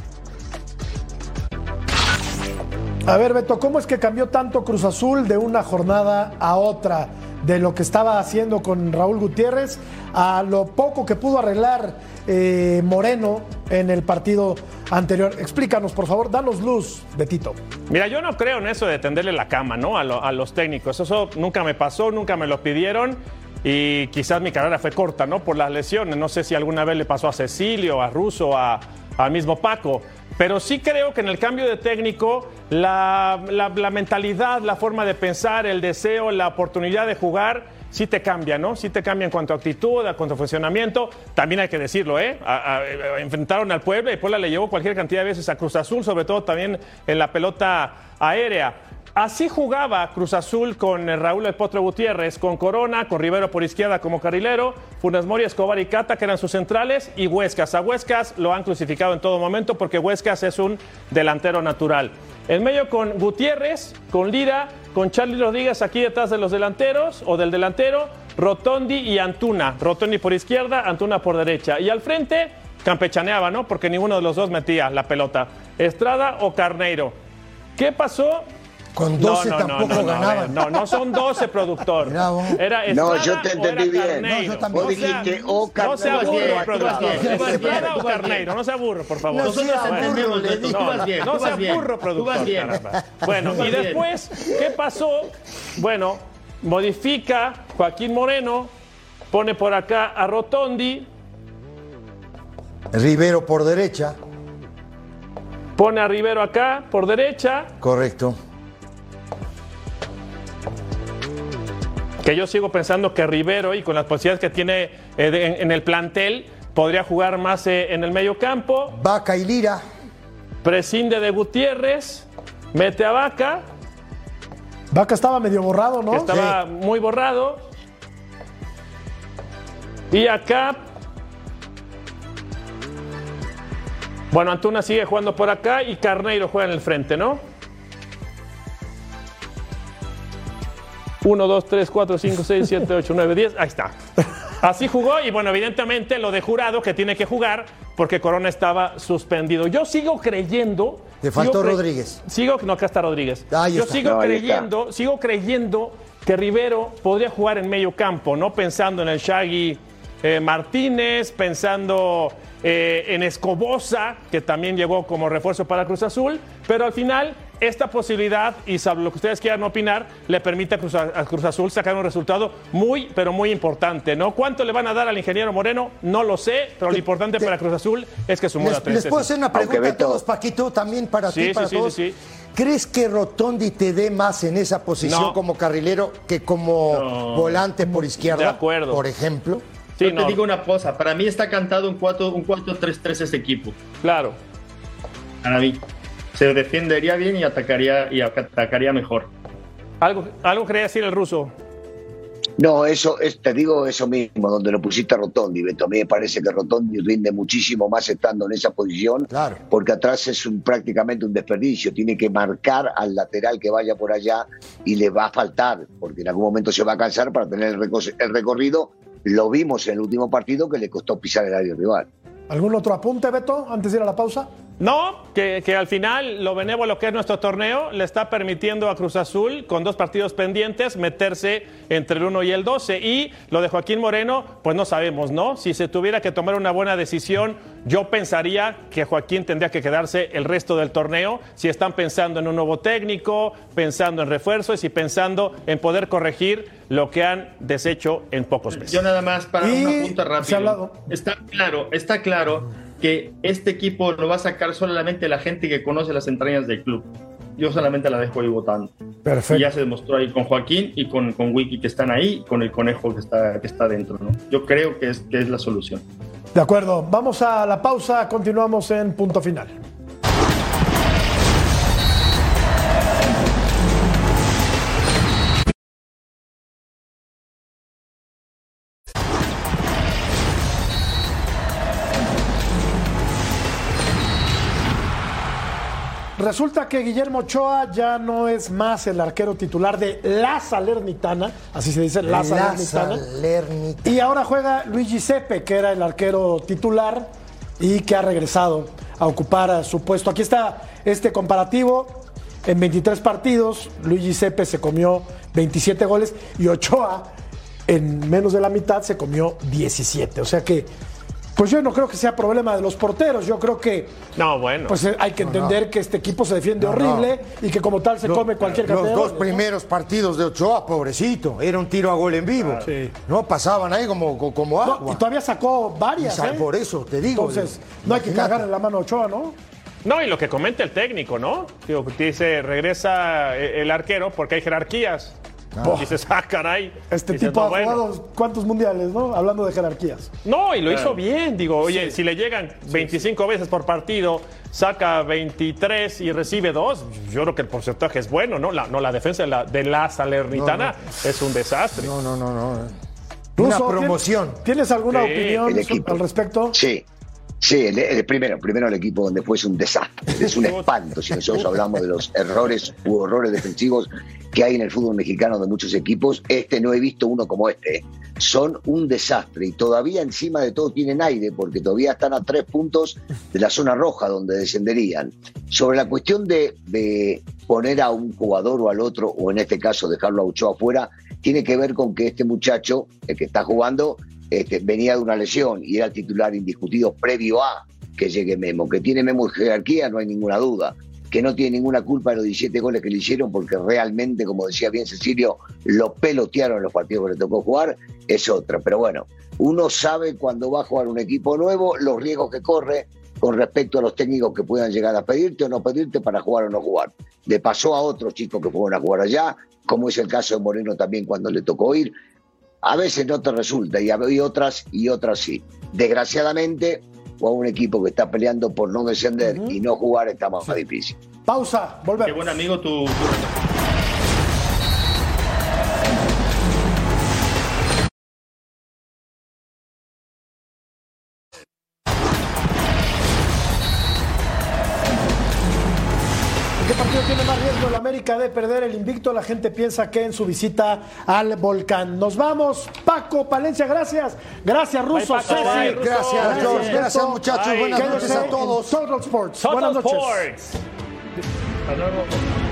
A ver, Beto, ¿cómo es que cambió tanto Cruz Azul de una jornada a otra? De lo que estaba haciendo con Raúl Gutiérrez a lo poco que pudo arreglar eh, Moreno en el partido anterior. Explícanos, por favor, danos luz, Betito. Mira, yo no creo en eso de tenderle la cama, ¿no? A, a los técnicos. Eso nunca me pasó, nunca me lo pidieron. Y quizás mi carrera fue corta, ¿no? Por las lesiones. No sé si alguna vez le pasó a Cecilio, a Russo, a, al mismo Paco. Pero sí creo que en el cambio de técnico, la, la- mentalidad, la forma de pensar, el deseo, la oportunidad de jugar, sí te cambia, ¿no? Sí te cambia en cuanto a actitud, en cuanto a funcionamiento. También hay que decirlo, ¿eh? A- enfrentaron al Puebla y Puebla le llevó cualquier cantidad de veces a Cruz Azul, sobre todo también en la pelota aérea. Así jugaba Cruz Azul con eh, Raúl El Potro Gutiérrez, con Corona, con Rivero por izquierda como carrilero, Funes Mori, Escobar y Cata, que eran sus centrales, y Huescas. A Huescas lo han crucificado en todo momento porque Huescas es un delantero natural. En medio con Gutiérrez, con Lira, con Charlie Rodríguez aquí detrás de los delanteros o del delantero, Rotondi y Antuna. Rotondi por izquierda, Antuna por derecha. Y al frente campechaneaba, ¿no? Porque ninguno de los dos metía la pelota. Estrada o Carneiro. ¿Qué pasó? Con 12 tampoco no, ganaban. No, no son 12, productor. Era No, yo te entendí bien. Carneiro. No, yo también. Vos dijiste, o No sea Carneiro. burro, productor. Estrada o Carneiro, no sea burro, por favor. No Nosotros sea entendemos, burro. No, no sea productor. vas bien. caramba. Bueno, y después, ¿qué pasó? Bueno, modifica Joaquín Moreno, pone por acá a Rotondi, Rivero por derecha, pone a Rivero acá por derecha, correcto. Que yo sigo pensando que Rivero y con las posibilidades que tiene eh, de- en, en el plantel podría jugar más eh, en el medio campo. Vaca y Lira. Prescinde de Gutiérrez, mete a Vaca, Vaca estaba medio borrado, ¿no? estaba muy borrado. Y acá. Bueno, Antuna sigue jugando por acá y Carneiro juega en el frente, ¿no? 1, 2, 3, 4, 5, 6, 7, 8, 9, 10. Ahí está. Así jugó y bueno, evidentemente lo de jurado que tiene que jugar porque Corona estaba suspendido. Yo sigo creyendo. Te faltó sigo Rodríguez. Sigo, no, acá está Rodríguez. Ahí Yo está. sigo No, ahí creyendo, sigo creyendo que Rivero podría jugar en medio campo, no pensando en el Shaggy eh, Martínez, pensando eh, en Escobosa, que también llegó como refuerzo para Cruz Azul, pero al final esta posibilidad, y salvo lo que ustedes quieran opinar, le permite a Cruz, a Cruz Azul sacar un resultado muy, pero muy importante, ¿no? ¿Cuánto le van a dar al ingeniero Moreno? No lo sé, pero lo importante para Cruz Azul es que sumó la Les, les puedo hacer una pregunta a todos, Paquito, también para Sí, ti, para sí, sí, todos. sí, sí. ¿Crees que Rotondi te dé más en esa posición No. como carrilero que como No. volante por izquierda? De acuerdo. Por ejemplo. Yo te digo una cosa, para mí está cantado un 4 un 4-3-3 este equipo. Claro. Para mí. Se defendería bien y atacaría, y atacaría mejor. ¿Algo, algo quería decir el ruso? No, eso es, te digo eso mismo, donde lo pusiste a Rotondi, Beto. A mí me parece que Rotondi rinde muchísimo más estando en esa posición, porque atrás es un, prácticamente un desperdicio. Tiene que marcar al lateral que vaya por allá y le va a faltar, porque en algún momento se va a cansar para tener el, el recorrido. Lo vimos en el último partido que le costó pisar el área rival. ¿Algún otro apunte, Beto, antes de ir a la pausa? No, que, que al final lo benévolo que es nuestro torneo le está permitiendo a Cruz Azul, con dos partidos pendientes, meterse entre el 1 y el 12. Y lo de Joaquín Moreno, pues no sabemos, ¿no? Si se tuviera que tomar una buena decisión, yo pensaría que Joaquín tendría que quedarse el resto del torneo, si están pensando en un nuevo técnico, pensando en refuerzos y pensando en poder corregir lo que han deshecho en pocos meses. Yo nada más para Y una punta se ha rápido. hablado- Está claro, está claro que este equipo lo va a sacar solamente la gente que conoce las entrañas del club. Yo solamente la dejo ahí votando. Perfecto. Y ya se demostró ahí con Joaquín y con, con Wiki que están ahí, con el conejo que está, que está dentro. ¿no? Yo creo que es, que es la solución. De acuerdo, vamos a la pausa, continuamos en punto final. Resulta que Guillermo Ochoa ya no es más el arquero titular de la Salernitana, así se dice, la La Salernitana. Salernitana. Y ahora juega Luis Giuseppe, que era el arquero titular y que ha regresado a ocupar su puesto. Aquí está este comparativo. En 23 partidos, Luis Giuseppe se comió 27 goles y Ochoa en menos de la mitad se comió 17. O sea que, pues yo no creo que sea problema de los porteros. Yo creo que No, bueno. pues eh, hay que entender no. que este equipo se defiende No, horrible y que como tal se Los- come cualquier Los cantidad de dos primeros partidos de Ochoa, pobrecito, era un tiro a gol en vivo. No pasaban ahí como, como, agua. y todavía sacó varias. Y ¿eh? Por eso te digo. Entonces, no hay que cagar en la mano a Ochoa, ¿no? No, y lo que comenta el técnico, ¿no? Digo, dice, regresa eh, el arquero porque hay jerarquías. Ah. Dices, ah, caray. Este Dices, tipo no, ha bueno. jugado cuántos mundiales, ¿no? Hablando de jerarquías. No, y lo hizo Claro. bien. Digo, oye, si le llegan 25 veces por partido, saca 23 y recibe dos, yo creo que el porcentaje es bueno, ¿no? La, no, la defensa de la, de la Salernitana No, es un desastre. No, no, no, no. Una promoción. ¿tien- ¿Tienes alguna Sí. opinión al respecto? Sí. Sí, el, el primero, primero el equipo donde fue un desastre, es un espanto. Si nosotros hablamos de los errores u horrores defensivos que hay en el fútbol mexicano de muchos equipos, este no he visto uno como este. ¿eh? Son un desastre y todavía encima de todo tienen aire porque todavía están a tres puntos de la zona roja donde descenderían. Sobre la cuestión de, poner a un jugador o al otro, o en este caso dejarlo a Ochoa afuera, tiene que ver con que este muchacho, el que está jugando, este, venía de una lesión y era titular indiscutido previo a que llegue Memo. Que tiene Memo jerarquía, no hay ninguna duda. Que no tiene ninguna culpa de los 17 goles que le hicieron, porque realmente, como decía bien Cecilio, lo pelotearon en los partidos que le tocó jugar, es otra. Pero bueno, uno sabe cuando va a jugar un equipo nuevo los riesgos que corre con respecto a los técnicos que puedan llegar a pedirte o no pedirte para jugar o no jugar. Le pasó a otros chicos que fueron a jugar allá, como es el caso de Moreno también cuando le tocó ir. A veces no te resulta y hay otras y otras sí. Desgraciadamente, o a un equipo que está peleando por no descender y no jugar está más difícil. Pausa, volvemos. Qué buen amigo tu, de perder el invicto? La gente piensa que en su visita al volcán. Nos vamos. Paco Palencia, gracias. Gracias, Russo. Bye, Paco. Ceci. Bye, Russo. Gracias, George. Gracias, muchachos. Buenas noches a todos. Total Sports. Total Buenas noches. Sports. Hasta luego.